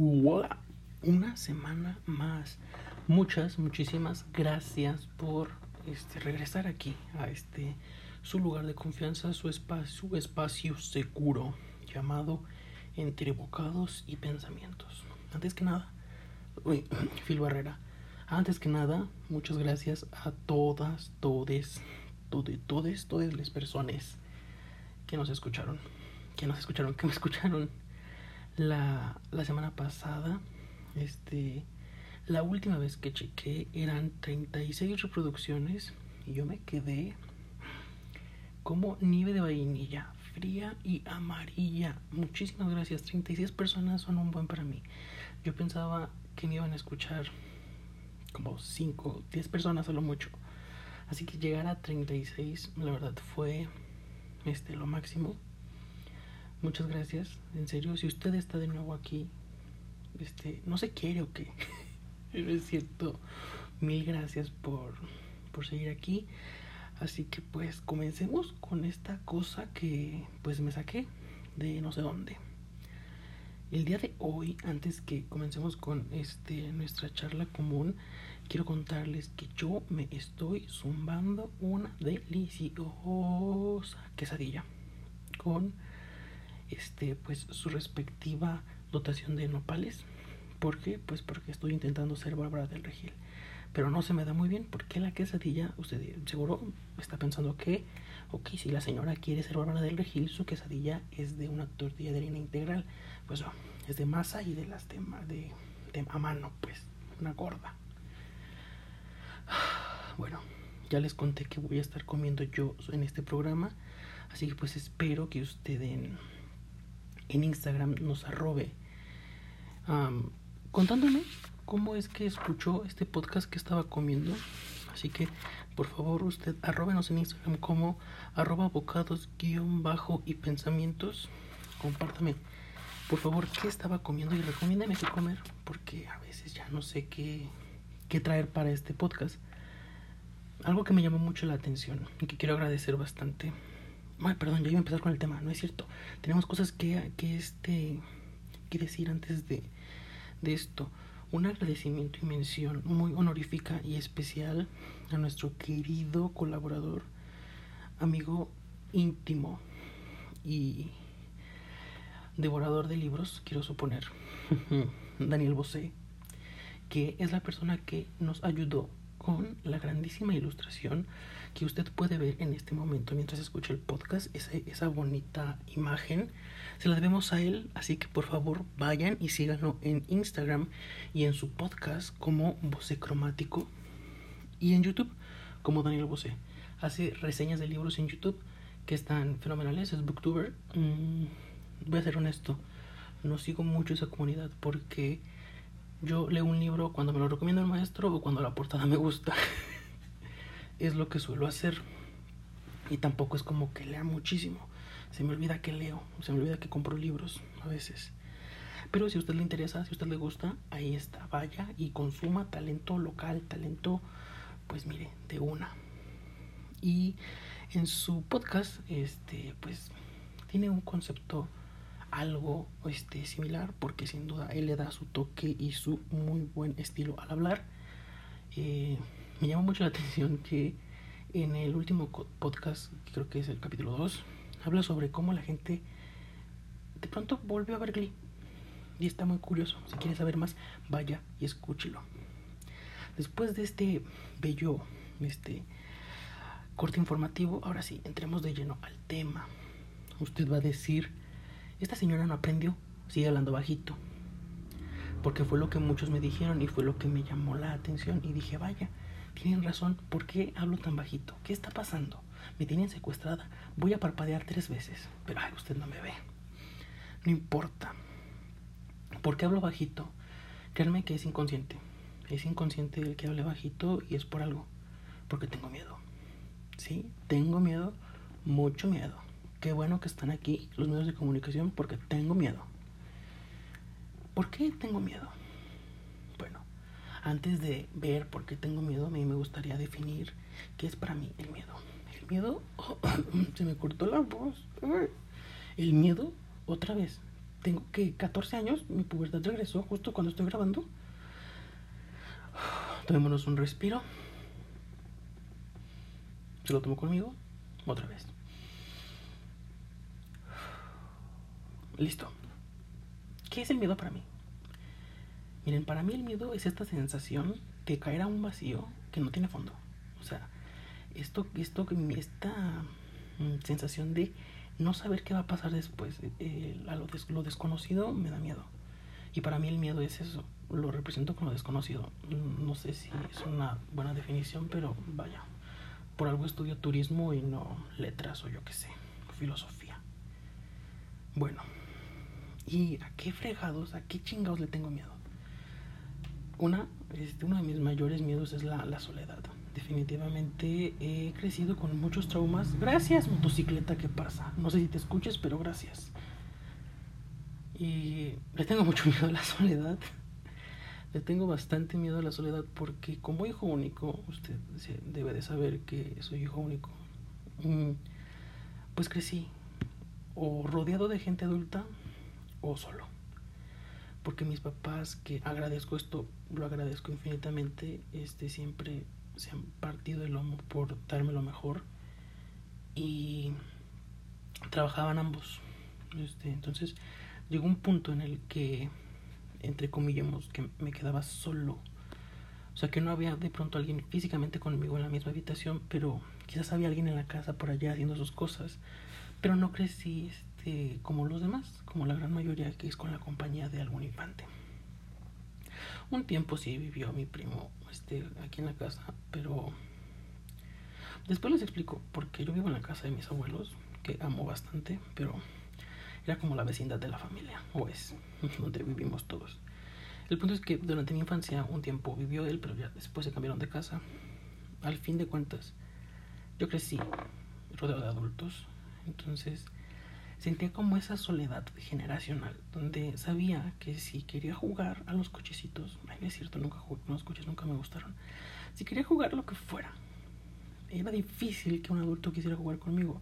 Una semana más. Muchas, muchísimas gracias por este, regresar aquí a este su lugar de confianza, su espacio, su espacio seguro llamado Entre Bocados y Pensamientos. Antes que nada, Phil Barrera. Antes que nada, muchas gracias a todas, todes, todes, todes, todas las personas que nos escucharon, que nos escucharon, que me escucharon la, la semana pasada. Este, la última vez que chequé eran 36 reproducciones y yo me quedé como nieve de vainilla, fría y amarilla. Muchísimas gracias. 36 personas son un buen para mí. Yo pensaba que me iban a escuchar como 5, 10 personas a lo mucho. Así que llegar a 36, la verdad, fue este lo máximo. Muchas gracias. En serio, si usted está de nuevo aquí, este, no se quiere o qué. es cierto. Mil gracias por, por seguir aquí. Así que pues comencemos con esta cosa que pues me saqué de no sé dónde. El día de hoy, antes que comencemos con este nuestra charla común, quiero contarles que yo me estoy zumbando una deliciosa quesadilla con este pues su respectiva dotación de nopales. ¿Por qué? Pues porque estoy intentando ser Bárbara del Regil. Pero no se me da muy bien porque la quesadilla, usted seguro está pensando que, ok, si la señora quiere ser Bárbara del Regil, su quesadilla es de una tortilla de harina integral. Pues es de masa y de las de, de, a mano, pues, una gorda. Bueno, ya les conté que voy a estar comiendo yo en este programa. Así que pues espero que usted en, Instagram nos arrobe um, contándome cómo es que escuchó este podcast que estaba comiendo. Así que por favor usted arrobenos en Instagram como arroba bocados guion bajo y pensamientos. Compártame por favor qué estaba comiendo y recomiéndame qué comer porque a veces ya no sé qué, qué traer para este podcast algo que me llamó mucho la atención y que quiero agradecer bastante. Ay, perdón, ya iba a empezar con el tema, no es cierto. Tenemos cosas que, que, este, que decir antes de, de esto. Un agradecimiento y mención muy honorífica y especial a nuestro querido colaborador, amigo íntimo y devorador de libros, quiero suponer, Daniel Bosé, que es la persona que nos ayudó con la grandísima ilustración que usted puede ver en este momento mientras escucha el podcast, esa, esa bonita imagen, se la debemos a él, así que por favor vayan y síganlo en Instagram y en su podcast como Bose Cromático y en YouTube como Daniel Bose. Hace reseñas de libros en YouTube que están fenomenales, es booktuber. Mm, voy a ser honesto, no sigo mucho esa comunidad porque yo leo un libro cuando me lo recomienda el maestro o cuando la portada me gusta. es lo que suelo hacer. Y tampoco es como que lea muchísimo. Se me olvida que leo, se me olvida que compro libros a veces. Pero si a usted le interesa, si a usted le gusta, ahí está. Vaya y consuma talento local, talento, pues mire, de una. Y en su podcast, este, pues tiene un concepto algo este, similar porque sin duda él le da su toque y su muy buen estilo al hablar. Eh, me llama mucho la atención que en el último podcast, creo que es el capítulo 2, habla sobre cómo la gente de pronto volvió a ver Glee. Y está muy curioso. Si quiere saber más, vaya y escúchelo. Después de este bello este, corte informativo, ahora sí, entremos de lleno al tema. Usted va a decir esta señora no aprendió, sigue hablando bajito. Porque fue lo que muchos me dijeron y fue lo que me llamó la atención y dije, vaya, tienen razón, ¿por qué hablo tan bajito? ¿Qué está pasando? Me tienen secuestrada, voy a parpadear tres veces, pero ay, usted no me ve. No importa. ¿Por qué hablo bajito? Créanme que es inconsciente. Es inconsciente el que hable bajito y es por algo. Porque tengo miedo. Sí, tengo miedo, mucho miedo qué bueno que están aquí los medios de comunicación porque tengo miedo. ¿Por qué tengo miedo? Antes de ver por qué tengo miedo, a mí me gustaría definir qué es para mí el miedo. El miedo, se me cortó la voz. El miedo, otra vez, tengo que 14 años, mi pubertad regresó justo cuando estoy grabando. Tomémonos un respiro. Se lo tomo conmigo. Otra vez. Listo. ¿Qué es el miedo para mí? Miren, para mí el miedo es esta sensación de caer a un vacío que no tiene fondo. O sea, esto, esto, esta mm, sensación de no saber qué va a pasar después, eh, a lo, lo, desconocido me da miedo. Y para mí el miedo es eso, lo represento con lo desconocido. No sé si es una buena definición, pero vaya, por algo estudio turismo y no letras o yo qué sé, filosofía. Bueno, ¿y a qué fregados, a qué chingados le tengo miedo? Una, este, uno de mis mayores miedos es la, la soledad definitivamente he crecido con muchos traumas. Gracias, motocicleta, ¿qué pasa? No sé si te escuches, pero gracias. Y le tengo mucho miedo a la soledad. Le tengo bastante miedo a la soledad porque como hijo único, usted debe de saber que soy hijo único. Mm, pues crecí o rodeado de gente adulta o solo. Porque mis papás, que agradezco esto, lo agradezco infinitamente, este siempre se han partido el lomo por darme lo mejor y trabajaban ambos. Este, entonces llegó un punto en el que, entre comillas, que me quedaba solo. O sea, que no había de pronto alguien físicamente conmigo en la misma habitación, pero quizás había alguien en la casa por allá haciendo sus cosas. Pero no crecí este, como los demás, como la gran mayoría que es con la compañía de algún infante. Un tiempo sí vivió mi primo este, aquí en la casa, pero después les explico, porque yo vivo en la casa de mis abuelos, que amo bastante, pero era como la vecindad de la familia, o es, donde vivimos todos. El punto es que durante mi infancia un tiempo vivió él, pero ya después se cambiaron de casa. Al fin de cuentas, yo crecí rodeado de adultos, entonces sentía como esa soledad generacional, donde sabía que si quería jugar a los cochecitos, ay, es cierto, nunca jugué los coches, nunca me gustaron, si quería jugar lo que fuera, era difícil que un adulto quisiera jugar conmigo,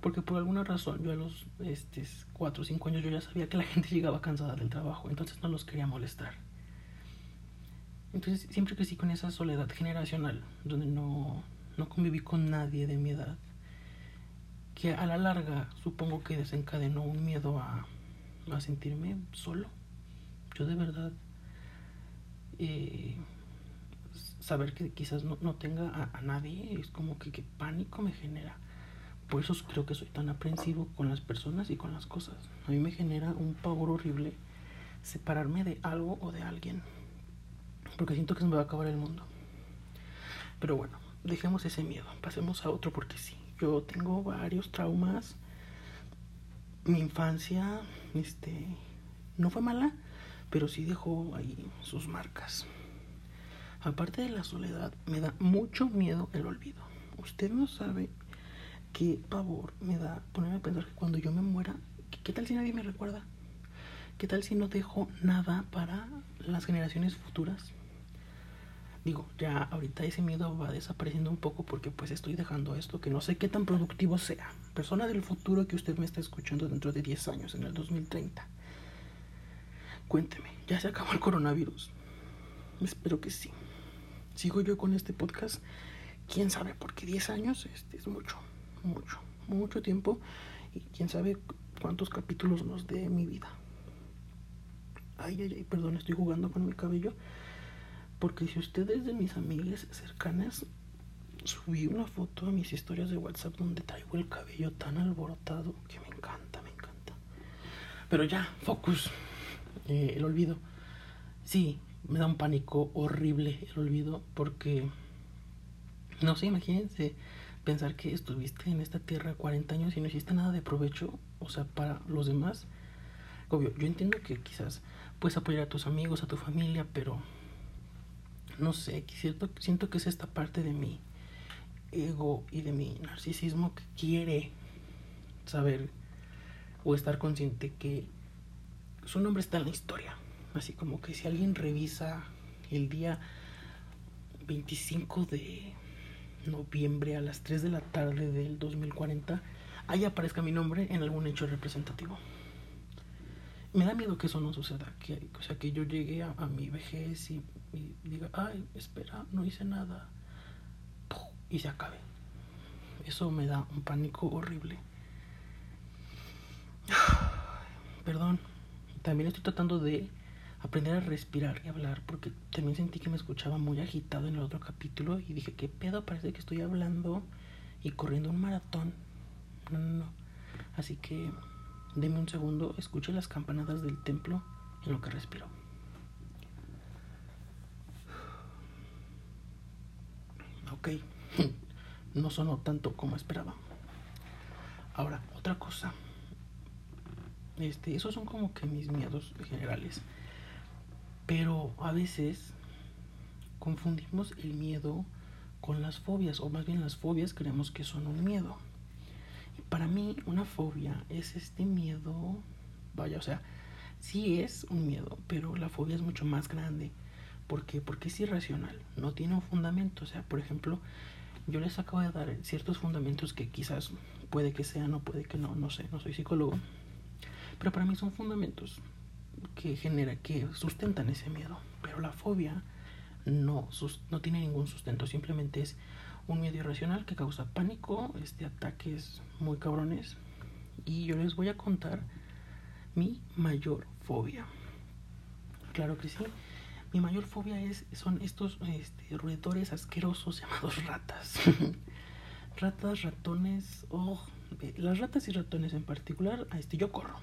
porque por alguna razón yo a los este, 4 o 5 años yo ya sabía que la gente llegaba cansada del trabajo, entonces no los quería molestar. Entonces siempre crecí con esa soledad generacional, donde no, no conviví con nadie de mi edad que a la larga supongo que desencadenó un miedo a, a sentirme solo. Yo de verdad eh, saber que quizás no, no tenga a, nadie es como que, que pánico me genera. Por eso creo que soy tan aprensivo con las personas y con las cosas. A mí me genera un pavor horrible separarme de algo o de alguien. Porque siento que se me va a acabar el mundo. Pero bueno, dejemos ese miedo. Pasemos a otro porque sí. Yo tengo varios traumas. Mi infancia, este, no fue mala, pero sí dejó ahí sus marcas. Aparte de la soledad, me da mucho miedo el olvido. Usted no sabe qué pavor me da ponerme a pensar que cuando yo me muera, ¿qué tal si nadie me recuerda? ¿Qué tal si no dejo nada para las generaciones futuras? Digo, ya ahorita ese miedo va desapareciendo un poco porque pues estoy dejando esto que no sé qué tan productivo sea. Persona del futuro que usted me está escuchando dentro de 10 años, en el 2030. Cuénteme, ¿ya se acabó el coronavirus? Espero que sí. Sigo yo con este podcast, quién sabe, porque 10 años este, es mucho, mucho, mucho tiempo y quién sabe cuántos capítulos nos dé mi vida. Ay, ay, ay, perdón, estoy jugando con mi cabello. Porque si ustedes de mis amigas cercanas, subí una foto a mis historias de WhatsApp donde traigo el cabello tan alborotado que me encanta, me encanta. Pero ya, focus. Eh, el olvido. Sí, me da un pánico horrible el olvido porque, no sé, imagínense pensar que estuviste en esta tierra 40 años y no hiciste nada de provecho, o sea, para los demás. Obvio, yo entiendo que quizás puedes apoyar a tus amigos, a tu familia, pero no sé, siento, siento que es esta parte de mi ego y de mi narcisismo que quiere saber o estar consciente que su nombre está en la historia. Así como que si alguien revisa el día 25 de noviembre a las 3 de la tarde del 2040, ahí aparezca mi nombre en algún hecho representativo. Me da miedo que eso no suceda, que, o sea, que yo llegue a, mi vejez y, diga, ay, espera, no hice nada, y se acabe. Eso me da un pánico horrible. Perdón, también estoy tratando de aprender a respirar y hablar porque también sentí que me escuchaba muy agitado en el otro capítulo y dije, ¿qué pedo? Parece que estoy hablando y corriendo un maratón. No, no, no. Así que deme un segundo, escuche las campanadas del templo en lo que respiro. Ok, no sonó tanto como esperaba. Ahora, otra cosa. Este, esos son como que mis miedos generales. Pero a veces confundimos el miedo con las fobias, o más bien las fobias creemos que son un miedo. Para mí una fobia es este miedo, vaya, o sea, sí es un miedo, pero la fobia es mucho más grande. ¿Por qué? Porque es irracional, no tiene un fundamento. O sea, por ejemplo, yo les acabo de dar ciertos fundamentos que quizás puede que sean o puede que no, no sé, no soy psicólogo. Pero para mí son fundamentos que genera, que sustentan ese miedo. Pero la fobia no, no tiene ningún sustento, simplemente es un miedo irracional que causa pánico, este, ataques muy cabrones. Y yo les voy a contar mi mayor fobia. Claro que sí. Mi mayor fobia es, son estos este, roedores asquerosos llamados ratas. ratas, ratones, oh, las ratas y ratones en particular, este, yo corro.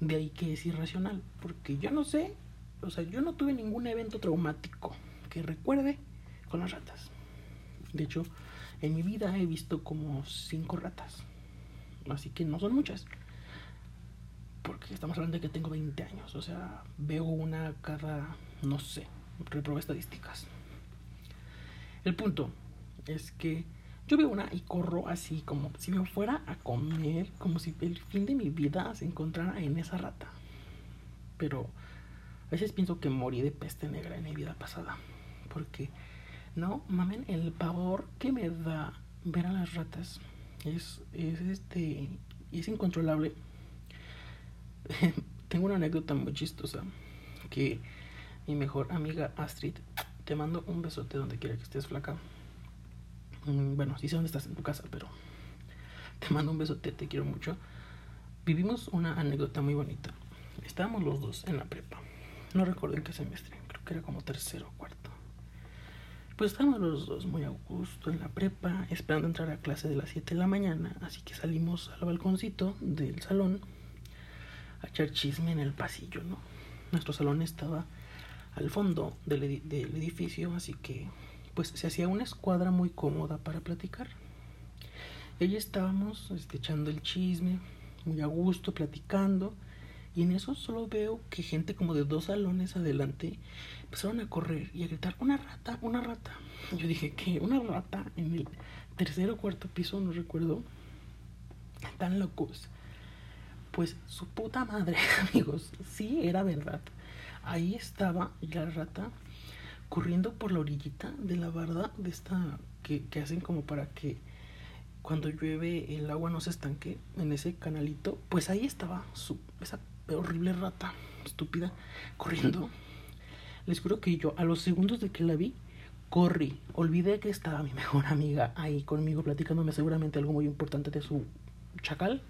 De ahí que es irracional, porque yo no sé, o sea, yo no tuve ningún evento traumático que recuerde con las ratas. De hecho, en mi vida he visto como cinco ratas, así que no son muchas. Porque estamos hablando de que tengo 20 años, o sea, veo una cada, no sé, reprobé estadísticas. El punto es que yo veo una y corro así como si me fuera a comer, como si el fin de mi vida se encontrara en esa rata. Pero a veces pienso que morí de peste negra en mi vida pasada. Porque, no, mamen, el pavor que me da ver a las ratas es, es este, es incontrolable. Tengo una anécdota muy chistosa que mi mejor amiga Astrid, te mando un besote donde quiera que estés flaca Mm, bueno, sí sé dónde estás en tu casa, pero te mando un besote, te quiero mucho. Vivimos una anécdota muy bonita. Estábamos los dos en la prepa. No recuerdo en qué semestre, creo que era como tercero o cuarto. Pues estábamos los dos muy a gusto en la prepa, esperando entrar a clase de las 7 de la mañana, así que salimos al balconcito del salón a echar chisme en el pasillo. Nuestro salón estaba al fondo del, edificio, así que pues se hacía una escuadra muy cómoda para platicar. Ella estábamos este, echando el chisme, muy a gusto, platicando, y en eso solo veo que gente como de dos salones adelante empezaron a correr y a gritar, una rata, una rata. Yo dije, ¿qué? ¿Una rata en el tercer o cuarto piso? No recuerdo. Tan locos. Pues su puta madre, amigos, sí era verdad. Ahí estaba la rata corriendo por la orillita de la barda de esta que, hacen como para que cuando llueve el agua no se estanque en ese canalito, pues ahí estaba su, esa horrible rata estúpida corriendo. Les juro que yo a los segundos de que la vi, corrí, olvidé que estaba mi mejor amiga ahí conmigo platicándome seguramente algo muy importante de su chacal.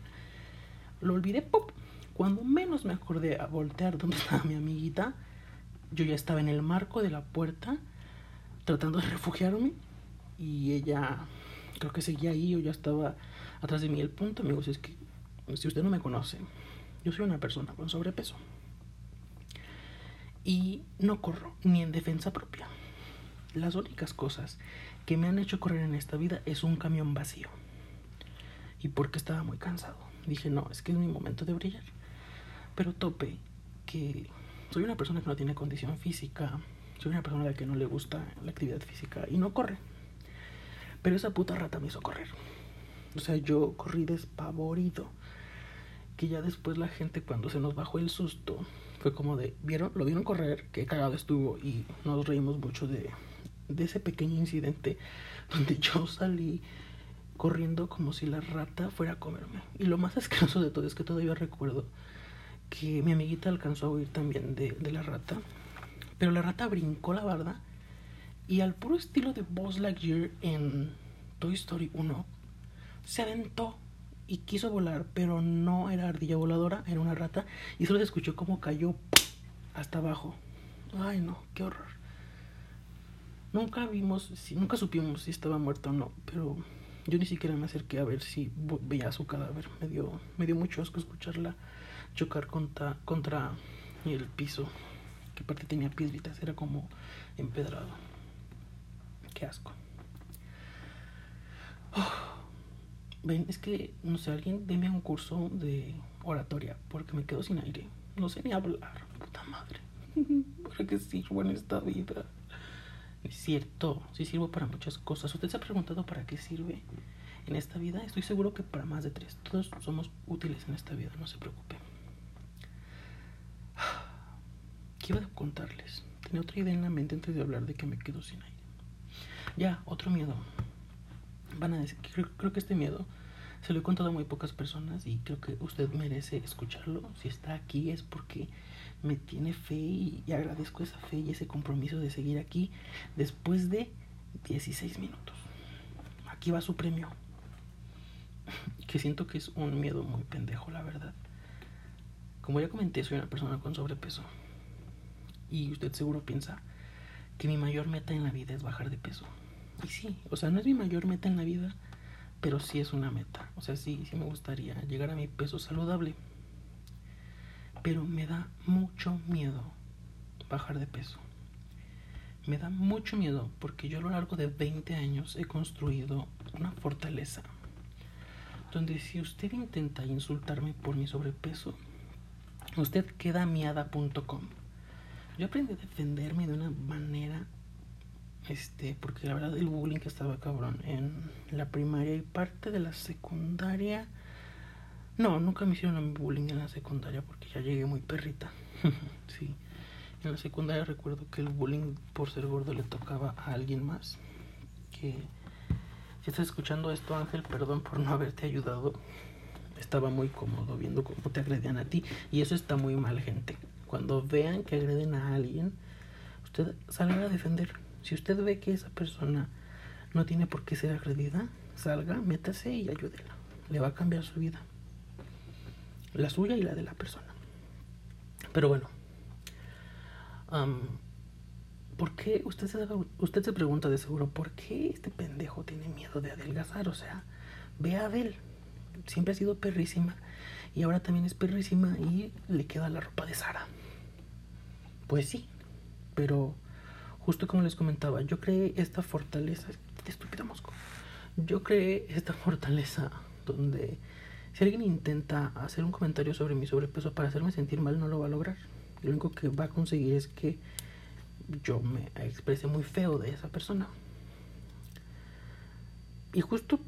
Lo olvidé, ¡pop! Cuando menos me acordé a voltear donde estaba mi amiguita, yo ya estaba en el marco de la puerta tratando de refugiarme y ella creo que seguía ahí o ya estaba atrás de mí. El punto, amigos, es que si usted no me conoce, yo soy una persona con sobrepeso y no corro ni en defensa propia. Las únicas cosas que me han hecho correr en esta vida es un camión vacío. Y porque estaba muy cansado. Dije, no, es que es mi momento de brillar. Pero tope que soy una persona que no tiene condición física, soy una persona a la que no le gusta la actividad física y no corre. Pero esa puta rata me hizo correr. O sea, yo corrí despavorido. Que ya después la gente cuando se nos bajó el susto fue como de, ¿vieron? Lo vieron correr, qué cagado estuvo y nos reímos mucho de, ese pequeño incidente donde yo salí corriendo como si la rata fuera a comerme. Y lo más asqueroso de todo es que todavía recuerdo que mi amiguita alcanzó a huir también de, de la rata. Pero la rata brincó la barda y al puro estilo de Buzz Lightyear en Toy Story 1, se aventó y quiso volar, pero no era ardilla voladora, era una rata y solo se escuchó como cayó hasta abajo. Ay, no, qué horror. Nunca vimos, nunca supimos si estaba muerto o no, pero yo ni siquiera me acerqué a ver si veía su cadáver. Me dio, me dio mucho asco escucharla chocar contra, contra el piso, que aparte tenía piedritas, era como empedrado. Qué asco. Ven, es que, no sé, alguien deme un curso de oratoria, porque me quedo sin aire. No sé ni hablar, puta madre. ¿Para qué sirvo en esta vida? Es cierto, sí sirvo para muchas cosas. ¿Usted se ha preguntado para qué sirve en esta vida? Estoy seguro que para más de tres. Todos somos útiles en esta vida, no se preocupe. ¿Qué iba a contarles? Tenía otra idea en la mente antes de hablar de que me quedo sin aire. Ya, otro miedo. Van a decir, creo, creo que este miedo se lo he contado a muy pocas personas y creo que usted merece escucharlo. Si está aquí es porque me tiene fe y, agradezco esa fe y ese compromiso de seguir aquí después de 16 minutos. Aquí va su premio. Que siento que es un miedo muy pendejo, la verdad. Como ya comenté, soy una persona con sobrepeso. Y usted seguro piensa que mi mayor meta en la vida es bajar de peso. Y sí, o sea, no es mi mayor meta en la vida, pero sí es una meta. O sea, sí, sí me gustaría llegar a mi peso saludable. Pero me da mucho miedo bajar de peso. Me da mucho miedo porque yo a lo largo de 20 años he construido una fortaleza donde si usted intenta insultarme por mi sobrepeso, usted queda miada.com. Yo aprendí a defenderme de una manera, este, porque la verdad el bullying que estaba cabrón en la primaria y parte de la secundaria no, nunca me hicieron bullying en la secundaria porque ya llegué muy perrita. sí. En la secundaria recuerdo que el bullying por ser gordo le tocaba a alguien más. Que si estás escuchando esto, Ángel, perdón por no haberte ayudado. Estaba muy cómodo viendo cómo te agredían a ti. Y eso está muy mal, gente. Cuando vean que agreden a alguien, usted salga a defender. Si usted ve que esa persona no tiene por qué ser agredida, salga, métase y ayúdela. Le va a cambiar su vida la suya y la de la persona. Pero bueno, ¿por qué? Usted se, usted se pregunta de seguro, ¿por qué este pendejo tiene miedo de adelgazar? O sea, ve a Adele, siempre ha sido perrísima y ahora también es perrísima y le queda la ropa de Sara. Pues sí, pero justo como les comentaba, yo creé esta fortaleza, estúpida mosco, yo creé esta fortaleza donde si alguien intenta hacer un comentario sobre mi sobrepeso para hacerme sentir mal, no lo va a lograr. Lo único que va a conseguir es que yo me exprese muy feo de esa persona. Y justo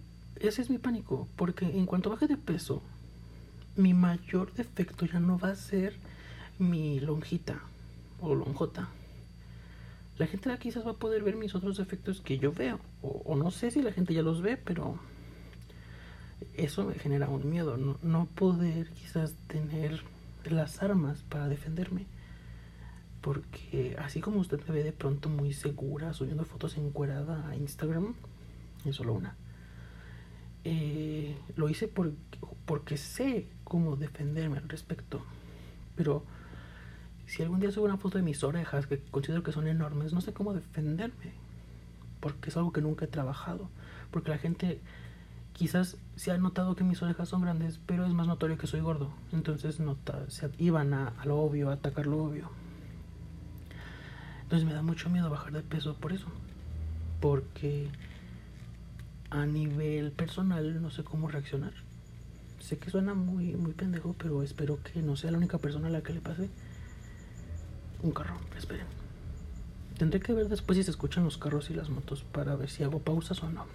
ese es mi pánico, porque en cuanto baje de peso, mi mayor defecto ya no va a ser mi lonjita o lonjota. La gente quizás va a poder ver mis otros defectos que yo veo, o, no sé si la gente ya los ve, pero eso me genera un miedo, no, poder quizás tener las armas para defenderme. Porque así como usted me ve de pronto muy segura subiendo fotos encuerada a Instagram, es solo una. Eh, lo hice porque sé cómo defenderme al respecto. Pero si algún día subo una foto de mis orejas, que considero que son enormes, no sé cómo defenderme. Porque es algo que nunca he trabajado. Porque la gente quizás se ha notado que mis orejas son grandes, pero es más notorio que soy gordo. Entonces nota, se iban a, lo obvio, a atacar lo obvio. Entonces me da mucho miedo bajar de peso por eso. Porque a nivel personal no sé cómo reaccionar. Sé que suena muy, muy pendejo, pero espero que no sea la única persona a la que le pase un carro. Esperen. Tendré que ver después si se escuchan los carros y las motos para ver si hago pausas o no.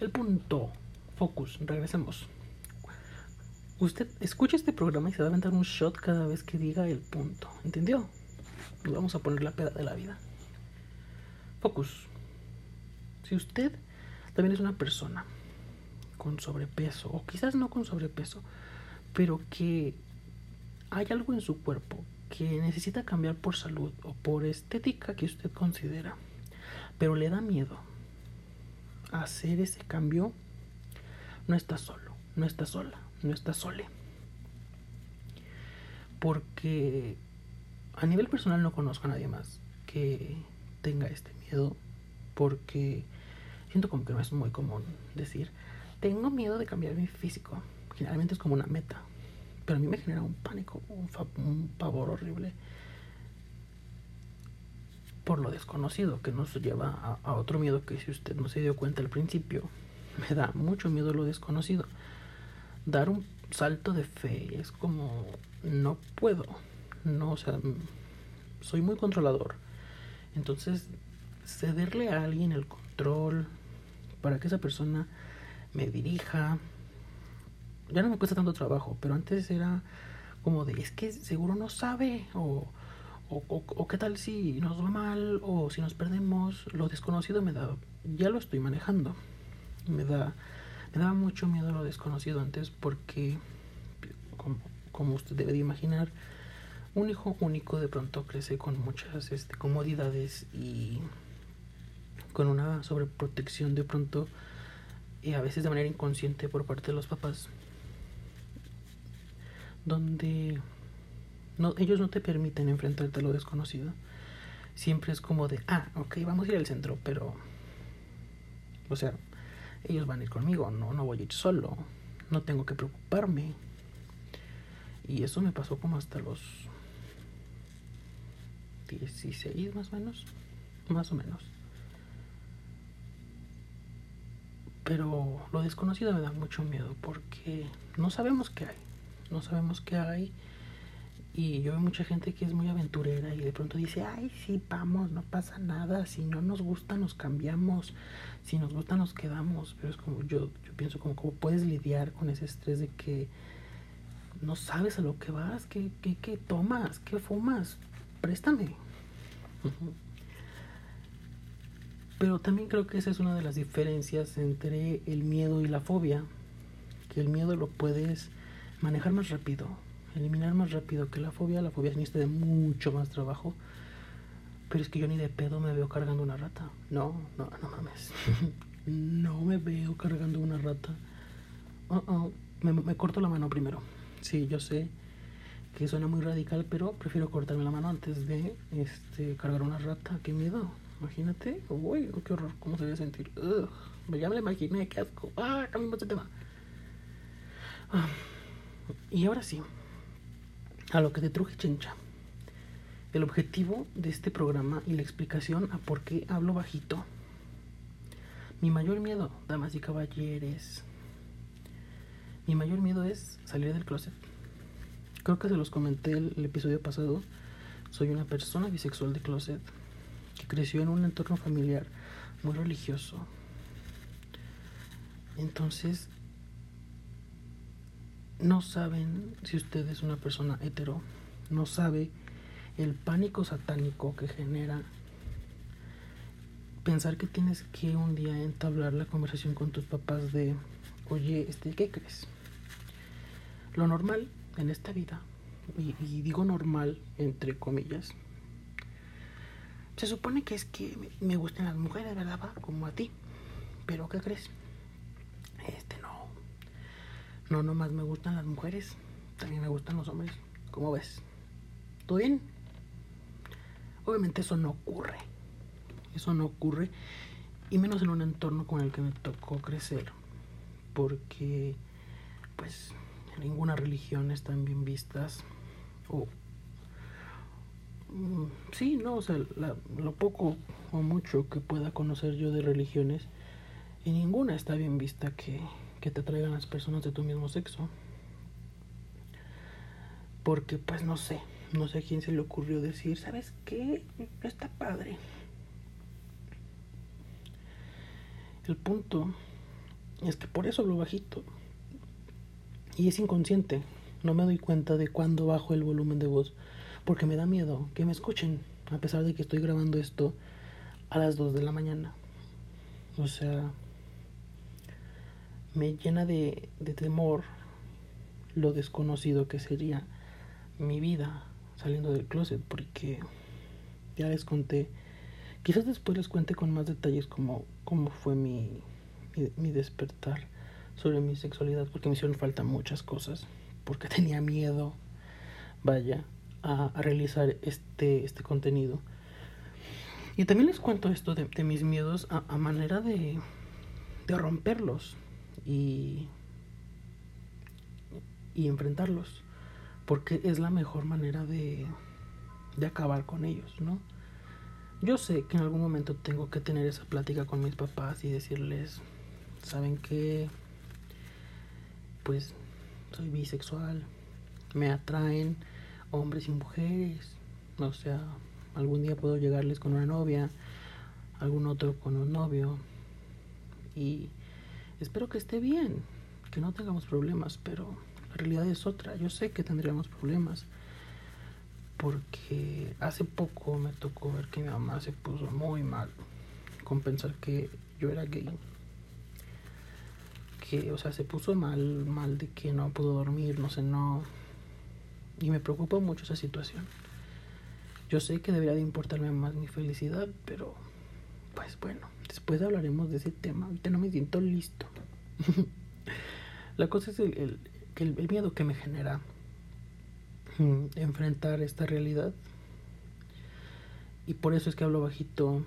El punto. Focus. Regresemos. Usted escucha este programa y se va a aventar un shot cada vez que diga el punto. ¿Entendió? Vamos a poner la peda de la vida. Focus. Si usted también es una persona con sobrepeso, o quizás no con sobrepeso, pero que hay algo en su cuerpo que necesita cambiar por salud o por estética que usted considera, pero le da miedo hacer ese cambio, no está solo, no está sola, no está sole. Porque a nivel personal no conozco a nadie más que tenga este miedo, porque siento como que no es muy común decir, tengo miedo de cambiar mi físico. Generalmente es como una meta, pero a mí me genera un pánico, un, pavor horrible por lo desconocido que nos lleva a, a, otro miedo que si usted no se dio cuenta al principio, me da mucho miedo lo desconocido. Dar un salto de fe es como no puedo, no, o sea, soy muy controlador. Entonces, cederle a alguien el control para que esa persona me dirija, ya no me cuesta tanto trabajo, pero antes era como de, es que seguro no sabe, o, o, qué tal si nos va mal, o si nos perdemos, lo desconocido me da, ya lo estoy manejando, me da, me daba mucho miedo lo desconocido antes porque, como, usted debe de imaginar, un hijo único de pronto crece con muchas este, comodidades y con una sobreprotección de pronto y a veces de manera inconsciente por parte de los papás donde no, ellos no te permiten enfrentarte a lo desconocido. Siempre es como de, ah, ok, vamos a ir al centro, pero, o sea, ellos van a ir conmigo, no, no voy a ir solo, no tengo que preocuparme. Y eso me pasó como hasta los 16 más o menos, más o menos. Pero lo desconocido me da mucho miedo porque no sabemos qué hay no sabemos qué hay. Y yo veo mucha gente que es muy aventurera y de pronto dice, ay, sí, vamos, no pasa nada, si no nos gusta nos cambiamos, si nos gusta nos quedamos. Pero es como yo, yo pienso como cómo puedes lidiar con ese estrés de que no sabes a lo que vas, qué, qué, qué tomas, qué fumas, préstame. Pero también creo que esa es una de las diferencias entre el miedo y la fobia, que el miedo lo puedes manejar más rápido, eliminar más rápido que la fobia. La fobia necesita de mucho más trabajo. Pero es que yo ni de pedo me veo cargando una rata. No, no, no mames. no me veo cargando una rata. Uh me, me, corto la mano primero. Sí, yo sé que suena muy radical, pero prefiero cortarme la mano antes de este, cargar una rata. Qué miedo. Imagínate. Uy, qué horror. ¿Cómo se debe sentir? Ugh. Ya me lo imaginé. Qué asco. Ah, cambiamos de tema. Ah. Y ahora sí, a lo que te truje chencha. El objetivo de este programa y la explicación a por qué hablo bajito. Mi mayor miedo, damas y caballeres, mi mayor miedo es salir del closet. Creo que se los comenté el, el episodio pasado. Soy una persona bisexual de closet que creció en un entorno familiar muy religioso. Entonces, no saben si usted es una persona hetero, no sabe el pánico satánico que genera pensar que tienes que un día entablar la conversación con tus papás de, oye, este, ¿qué crees? Lo normal en esta vida, y, y digo normal entre comillas, se supone que es que me, gustan las mujeres, ¿verdad? Como a ti. Pero ¿qué crees? Este no no nomás me gustan las mujeres, también me gustan los hombres. ¿Cómo ves? ¿Todo bien? Obviamente eso no ocurre. Eso no ocurre. Y menos en un entorno con el que me tocó crecer. Porque, pues, ninguna religión están bien vistas. O. Mm, sí, no, o sea, lo poco o mucho que pueda conocer yo de religiones, y ninguna está bien vista que que te atraigan las personas de tu mismo sexo. Porque pues no sé, no sé a quién se le ocurrió decir, ¿sabes qué? Está padre. El punto es que por eso hablo bajito. Y es inconsciente. No me doy cuenta de cuándo bajo el volumen de voz. Porque me da miedo que me escuchen. A pesar de que estoy grabando esto a las 2 de la mañana. O sea, me llena de, de temor lo desconocido que sería mi vida saliendo del closet porque ya les conté, quizás después les cuente con más detalles cómo, cómo fue mi, mi, despertar sobre mi sexualidad porque me hicieron falta muchas cosas, porque tenía miedo, vaya, a, realizar este, este contenido. Y también les cuento esto de, mis miedos a, a manera de, de romperlos y, enfrentarlos porque es la mejor manera de, de acabar con ellos, ¿no? Yo sé que en algún momento tengo que tener esa plática con mis papás y decirles, ¿saben qué? Pues soy bisexual, me atraen hombres y mujeres, o sea, algún día puedo llegarles con una novia, algún otro con un novio y espero que esté bien, que no tengamos problemas, pero la realidad es otra. Yo sé que tendríamos problemas. Porque hace poco me tocó ver que mi mamá se puso muy mal con pensar que yo era gay. Que, o sea, se puso mal, mal de que no pudo dormir, no sé, no. Y me preocupa mucho esa situación. Yo sé que debería de importarme más mi felicidad, pero pues bueno, después hablaremos de ese tema. Ahorita no me siento listo. La cosa es el, el, miedo que me genera mm, enfrentar esta realidad. Y por eso es que hablo bajito.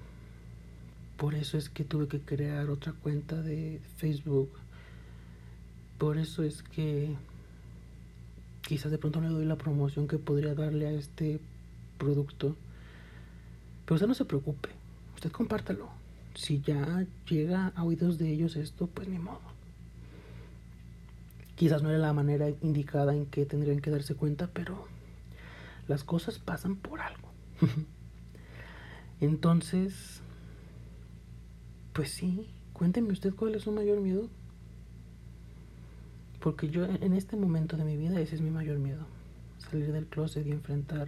Por eso es que tuve que crear otra cuenta de Facebook. Por eso es que quizás de pronto no le doy la promoción que podría darle a este producto. Pero usted no se preocupe. Usted compártalo. Si ya llega a oídos de ellos esto, pues ni modo quizás no era la manera indicada en que tendrían que darse cuenta, pero las cosas pasan por algo. Entonces, pues sí, cuénteme usted cuál es su mayor miedo. Porque yo en este momento de mi vida ese es mi mayor miedo. Salir del closet y enfrentar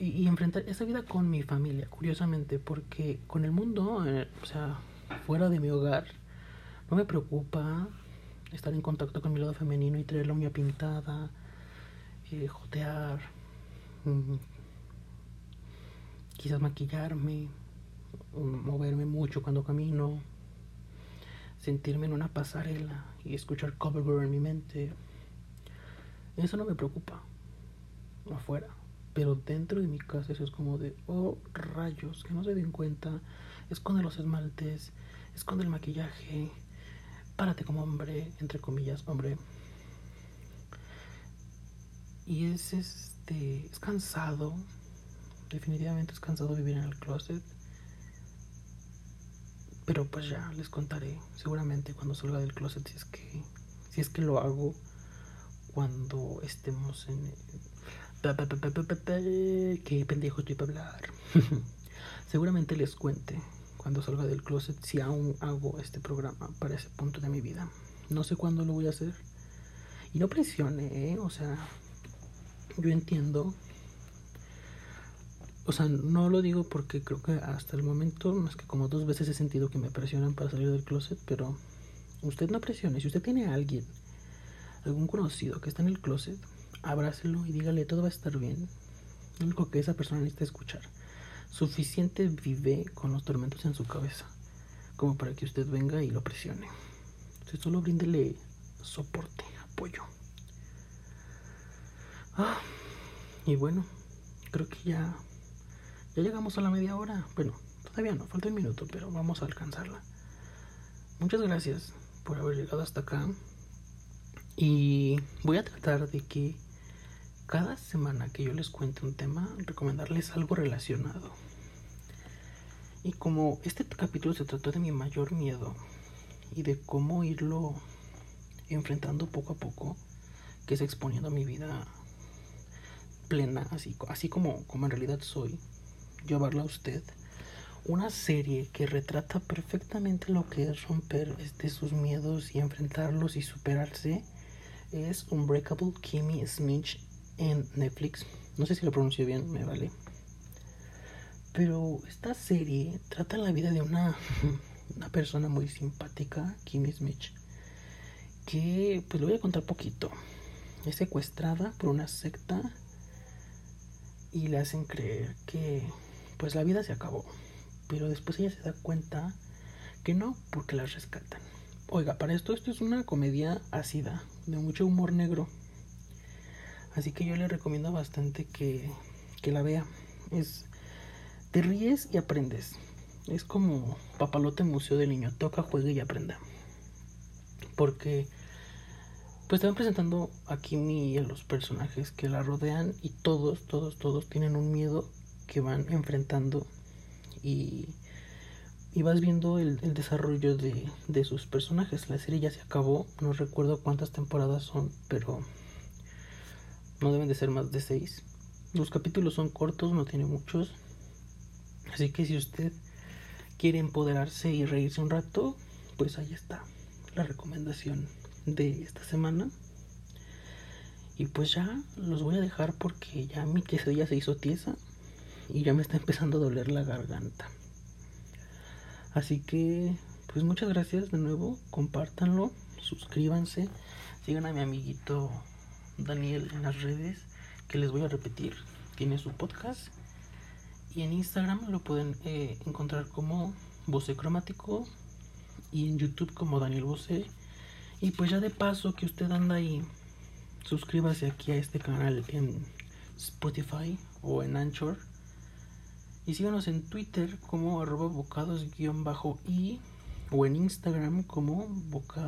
y, enfrentar esa vida con mi familia, curiosamente, porque con el mundo, eh, o sea, fuera de mi hogar, no me preocupa estar en contacto con mi lado femenino y tener la uña pintada, eh, jotear, mm, quizás maquillarme, mm, moverme mucho cuando camino, sentirme en una pasarela y escuchar cover en mi mente. Eso no me preocupa afuera, pero dentro de mi casa eso es como de, oh rayos, que no se den cuenta, esconde los esmaltes, esconde el maquillaje, párate como hombre, entre comillas, hombre. Y es este, es cansado, definitivamente es cansado vivir en el closet. Pero pues ya les contaré seguramente cuando salga del closet si es que si es que lo hago cuando estemos en qué pendejo estoy para hablar. seguramente les cuente cuando salga del closet si aún hago este programa para ese punto de mi vida. No sé cuándo lo voy a hacer. Y no presione, ¿eh? O sea, yo entiendo. O sea, no lo digo porque creo que hasta el momento, más que como dos veces he sentido que me presionan para salir del closet, pero usted no presione. Si usted tiene a alguien, algún conocido que está en el closet, abrácelo y dígale todo va a estar bien. Lo único que esa persona necesita escuchar suficiente vive con los tormentos en su cabeza como para que usted venga y lo presione. Solo bríndele soporte, apoyo. Ah, y bueno, creo que ya, ya llegamos a la media hora. Bueno, todavía no, falta un minuto, pero vamos a alcanzarla. Muchas gracias por haber llegado hasta acá. Y voy a tratar de que cada semana que yo les cuente un tema, recomendarles algo relacionado. Y como este capítulo se trató de mi mayor miedo y de cómo irlo enfrentando poco a poco, que es exponiendo mi vida plena, así, así como, como en realidad soy, llevarla a usted. Una serie que retrata perfectamente lo que es romper este, sus miedos y enfrentarlos y superarse es Unbreakable Kimmy Smith en Netflix. No sé si lo pronuncio bien, me vale. Pero esta serie trata la vida de una, una persona muy simpática, Kimmy Smith, que pues le voy a contar poquito. es secuestrada por una secta y le hacen creer que pues la vida se acabó. Pero después ella se da cuenta que no, porque la rescatan. Oiga, para esto esto es una comedia ácida, de mucho humor negro. Así que yo le recomiendo bastante que, que la vea. Es te ríes y aprendes. Es como papalote museo del niño, toca, juegue y aprenda. Porque pues te van presentando aquí mi, los personajes que la rodean y todos, todos, todos tienen un miedo que van enfrentando y, y vas viendo el, el desarrollo de, de, sus personajes. La serie ya se acabó, no recuerdo cuántas temporadas son, pero no deben de ser más de seis. Los capítulos son cortos, no tiene muchos. Así que si usted quiere empoderarse y reírse un rato, pues ahí está la recomendación de esta semana. Y pues ya los voy a dejar porque ya mi queso se hizo tiesa y ya me está empezando a doler la garganta. Así que, pues muchas gracias de nuevo. Compártanlo, suscríbanse, sigan a mi amiguito Daniel en las redes, que les voy a repetir. Tiene su podcast y en Instagram lo pueden eh, encontrar como Voce Cromático y en YouTube como Daniel Voce y pues ya de paso que usted anda ahí, suscríbase aquí a este canal en Spotify o en Anchor. Y síganos en Twitter como arroba bocados-y o en Instagram como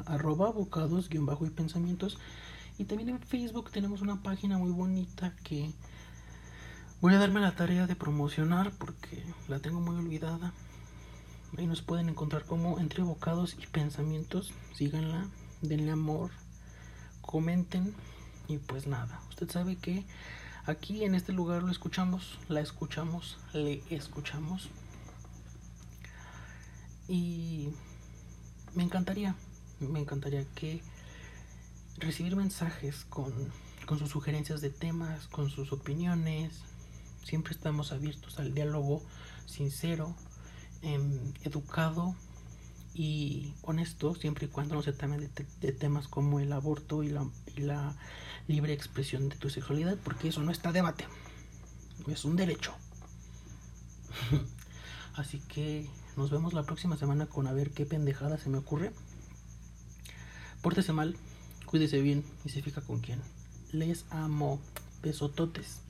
arroba bocados-y pensamientos. Y también en Facebook tenemos una página muy bonita que voy a darme la tarea de promocionar porque la tengo muy olvidada. Ahí nos pueden encontrar como entre bocados y pensamientos. Síganla denle amor, comenten y pues nada, usted sabe que aquí en este lugar lo escuchamos, la escuchamos, le escuchamos y me encantaría, me encantaría que recibir mensajes con, con sus sugerencias de temas, con sus opiniones, siempre estamos abiertos al diálogo sincero, em, educado y honesto siempre y cuando no se tomen de, temas como el aborto y la, y la libre expresión de tu sexualidad, porque eso no está debate, es un derecho. Así que nos vemos la próxima semana con a ver qué pendejada se me ocurre. Pórtese mal, cuídese bien y se fija con quién. Les amo. Besototes.